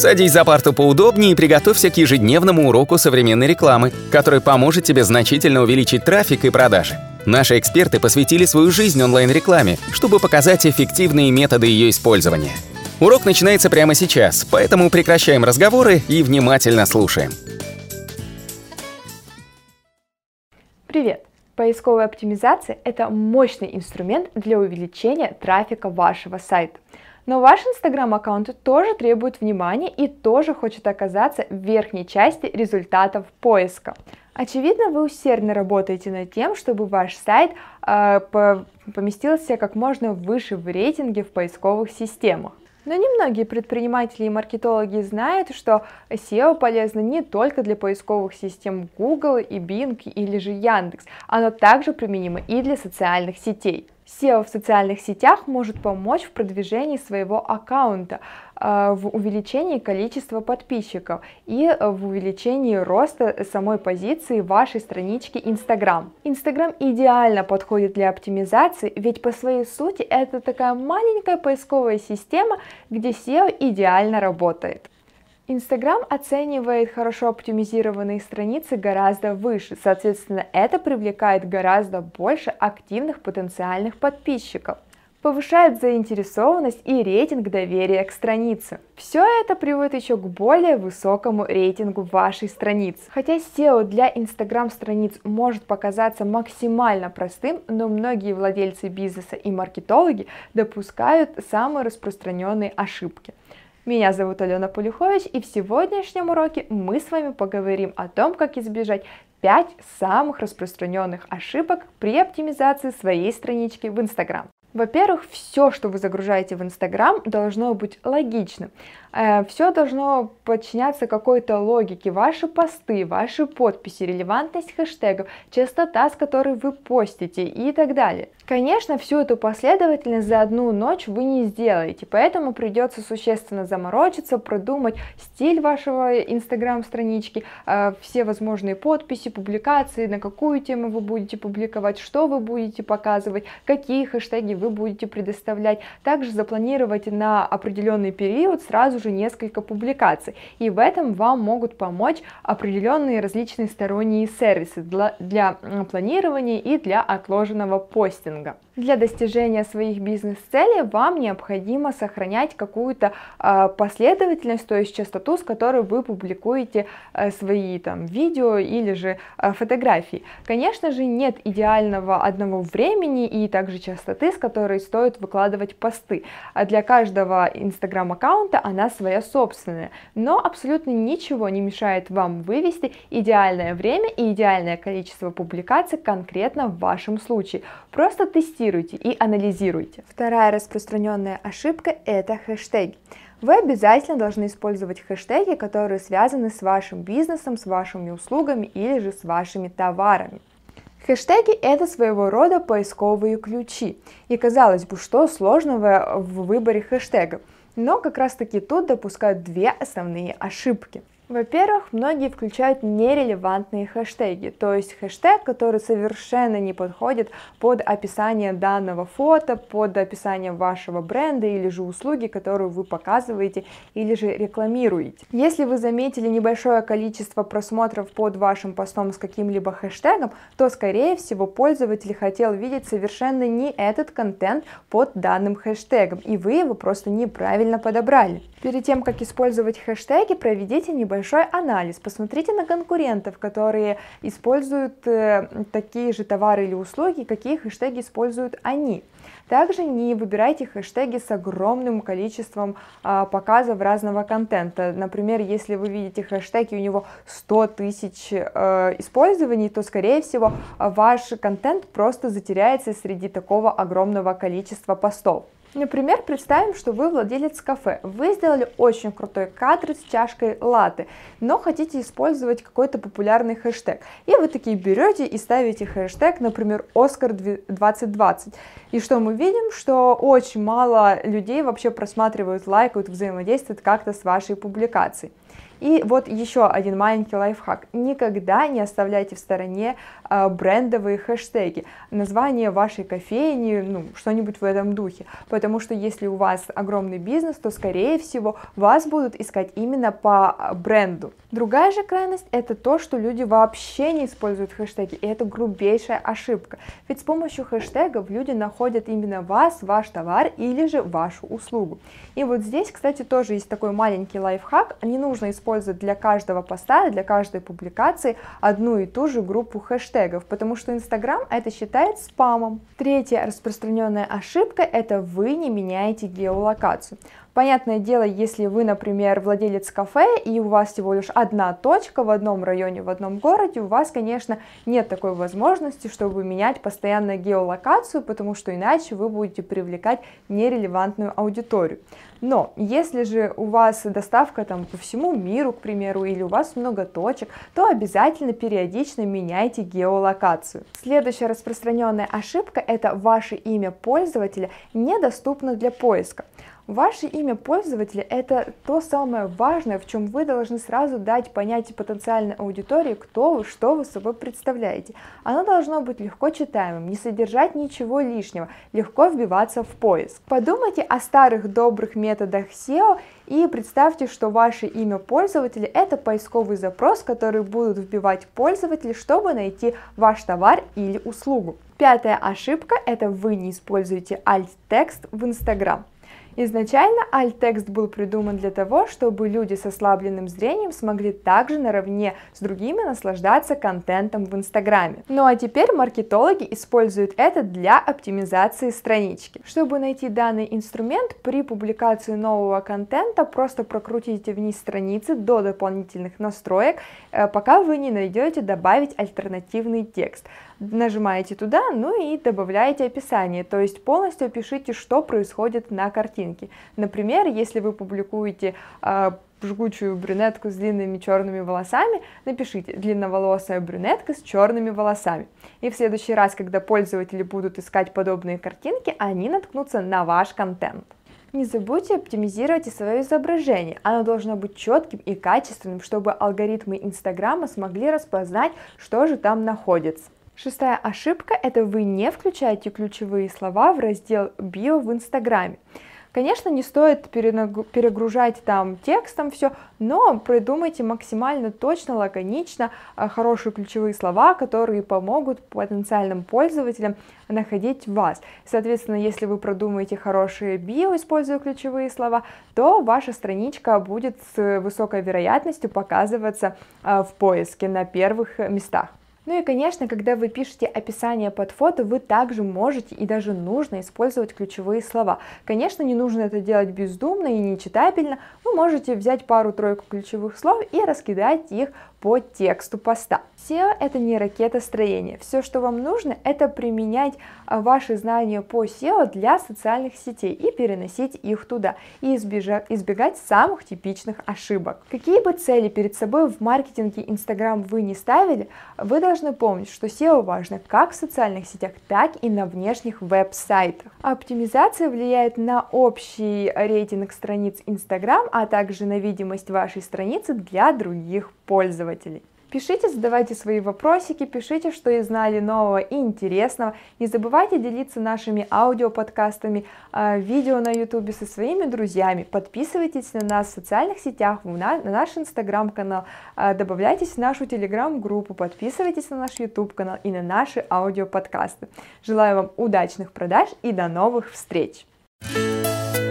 Садись за парту поудобнее и приготовься к ежедневному уроку современной рекламы, который поможет тебе значительно увеличить трафик и продажи. Наши эксперты посвятили свою жизнь онлайн-рекламе, чтобы показать эффективные методы ее использования. Урок начинается прямо сейчас, поэтому прекращаем разговоры и внимательно слушаем. Привет! Поисковая оптимизация – это мощный инструмент для увеличения трафика вашего сайта. Но ваш инстаграм-аккаунт тоже требует внимания и тоже хочет оказаться в верхней части результатов поиска. Очевидно, вы усердно работаете над тем, чтобы ваш сайт э, поместился как можно выше в рейтинге в поисковых системах. Но немногие предприниматели и маркетологи знают, что SEO полезно не только для поисковых систем Google и Bing или же Яндекс, оно также применимо и для социальных сетей. SEO в социальных сетях может помочь в продвижении своего аккаунта, э, в увеличении количества подписчиков и в увеличении роста самой позиции вашей странички Instagram. Instagram идеально подходит для оптимизации, ведь по своей сути это такая маленькая поисковая система, где SEO идеально работает. Инстаграм оценивает хорошо оптимизированные страницы гораздо выше, соответственно, это привлекает гораздо больше активных потенциальных подписчиков повышает заинтересованность и рейтинг доверия к странице. Все это приводит еще к более высокому рейтингу вашей страницы. Хотя SEO для Instagram страниц может показаться максимально простым, но многие владельцы бизнеса и маркетологи допускают самые распространенные ошибки. Меня зовут Алена Полюхович, и в сегодняшнем уроке мы с вами поговорим о том, как избежать 5 самых распространенных ошибок при оптимизации своей странички в Instagram. Во-первых, все, что вы загружаете в Инстаграм, должно быть логичным. Э, все должно подчиняться какой-то логике. Ваши посты, ваши подписи, релевантность хэштегов, частота, с которой вы постите и так далее. Конечно, всю эту последовательность за одну ночь вы не сделаете, поэтому придется существенно заморочиться, продумать стиль вашего инстаграм-странички, э, все возможные подписи, публикации, на какую тему вы будете публиковать, что вы будете показывать, какие хэштеги вы будете предоставлять. Также запланировать на определенный период сразу же несколько публикаций. И в этом вам могут помочь определенные различные сторонние сервисы для, для планирования и для отложенного постинга. Для достижения своих бизнес-целей вам необходимо сохранять какую-то э, последовательность, то есть частоту, с которой вы публикуете э, свои там видео или же э, фотографии. Конечно же, нет идеального одного времени и также частоты, с которой стоит выкладывать посты. А для каждого инстаграм-аккаунта она своя собственная, но абсолютно ничего не мешает вам вывести идеальное время и идеальное количество публикаций конкретно в вашем случае. Просто тестируйте и анализируйте. Вторая распространенная ошибка – это хэштеги. Вы обязательно должны использовать хэштеги, которые связаны с вашим бизнесом, с вашими услугами или же с вашими товарами. Хэштеги – это своего рода поисковые ключи. И казалось бы, что сложного в выборе хэштегов. Но как раз таки тут допускают две основные ошибки. Во-первых, многие включают нерелевантные хэштеги, то есть хэштег, который совершенно не подходит под описание данного фото, под описание вашего бренда или же услуги, которую вы показываете или же рекламируете. Если вы заметили небольшое количество просмотров под вашим постом с каким-либо хэштегом, то, скорее всего, пользователь хотел видеть совершенно не этот контент под данным хэштегом, и вы его просто неправильно подобрали. Перед тем, как использовать хэштеги, проведите небольшой большой анализ, посмотрите на конкурентов, которые используют э, такие же товары или услуги, какие хэштеги используют они. Также не выбирайте хэштеги с огромным количеством а, показов разного контента. Например, если вы видите хэштег и у него 100 тысяч а, использований, то, скорее всего, ваш контент просто затеряется среди такого огромного количества постов. Например, представим, что вы владелец кафе. Вы сделали очень крутой кадр с чашкой латы, но хотите использовать какой-то популярный хэштег. И вы такие берете и ставите хэштег, например, Оскар 2020. И что мы видим? Что очень мало людей вообще просматривают, лайкают, взаимодействуют как-то с вашей публикацией. И вот еще один маленький лайфхак. Никогда не оставляйте в стороне э, брендовые хэштеги, название вашей кофейни, ну, что-нибудь в этом духе. Потому что если у вас огромный бизнес, то, скорее всего, вас будут искать именно по бренду. Другая же крайность — это то, что люди вообще не используют хэштеги, и это грубейшая ошибка. Ведь с помощью хэштегов люди находят именно вас, ваш товар или же вашу услугу. И вот здесь, кстати, тоже есть такой маленький лайфхак. Не нужно использовать для каждого поста, для каждой публикации одну и ту же группу хэштегов, потому что Инстаграм это считает спамом. Третья распространенная ошибка – это вы не меняете геолокацию. Понятное дело, если вы, например, владелец кафе, и у вас всего лишь одна точка в одном районе, в одном городе, у вас, конечно, нет такой возможности, чтобы менять постоянно геолокацию, потому что иначе вы будете привлекать нерелевантную аудиторию. Но если же у вас доставка там по всему миру, к примеру, или у вас много точек, то обязательно периодично меняйте геолокацию. Следующая распространенная ошибка – это ваше имя пользователя недоступно для поиска. Ваше имя пользователя – это то самое важное, в чем вы должны сразу дать понятие потенциальной аудитории, кто вы, что вы собой представляете. Оно должно быть легко читаемым, не содержать ничего лишнего, легко вбиваться в поиск. Подумайте о старых добрых методах SEO и представьте, что ваше имя пользователя – это поисковый запрос, который будут вбивать пользователи, чтобы найти ваш товар или услугу. Пятая ошибка – это вы не используете alt-текст в Instagram. Изначально alt-текст был придуман для того, чтобы люди с ослабленным зрением смогли также наравне с другими наслаждаться контентом в Инстаграме. Ну а теперь маркетологи используют это для оптимизации странички. Чтобы найти данный инструмент, при публикации нового контента просто прокрутите вниз страницы до дополнительных настроек, э, пока вы не найдете добавить альтернативный текст нажимаете туда, ну и добавляете описание, то есть полностью опишите, что происходит на картинке. Например, если вы публикуете э, жгучую брюнетку с длинными черными волосами, напишите длинноволосая брюнетка с черными волосами. И в следующий раз, когда пользователи будут искать подобные картинки, они наткнутся на ваш контент. Не забудьте оптимизировать и свое изображение. Оно должно быть четким и качественным, чтобы алгоритмы Инстаграма смогли распознать, что же там находится. Шестая ошибка – это вы не включаете ключевые слова в раздел «Био» в Инстаграме. Конечно, не стоит перегружать там текстом все, но придумайте максимально точно, лаконично а, хорошие ключевые слова, которые помогут потенциальным пользователям находить вас. Соответственно, если вы продумаете хорошие био, используя ключевые слова, то ваша страничка будет с высокой вероятностью показываться а, в поиске на первых местах. Ну и, конечно, когда вы пишете описание под фото, вы также можете и даже нужно использовать ключевые слова. Конечно, не нужно это делать бездумно и нечитабельно. Вы можете взять пару-тройку ключевых слов и раскидать их по тексту поста. SEO это не ракета строения. Все, что вам нужно, это применять а, ваши знания по SEO для социальных сетей и переносить их туда, и избежать, избегать самых типичных ошибок. Какие бы цели перед собой в маркетинге Instagram вы не ставили, вы должны помнить, что SEO важно как в социальных сетях, так и на внешних веб-сайтах. Оптимизация влияет на общий рейтинг страниц Instagram, а также на видимость вашей страницы для других пользователей. Пишите, задавайте свои вопросики, пишите, что и знали нового и интересного. Не забывайте делиться нашими аудиоподкастами, а, видео на YouTube со своими друзьями. Подписывайтесь на нас в социальных сетях, на наш инстаграм-канал, а, добавляйтесь в нашу телеграм-группу, подписывайтесь на наш YouTube-канал и на наши аудиоподкасты. Желаю вам удачных продаж и до новых встреч!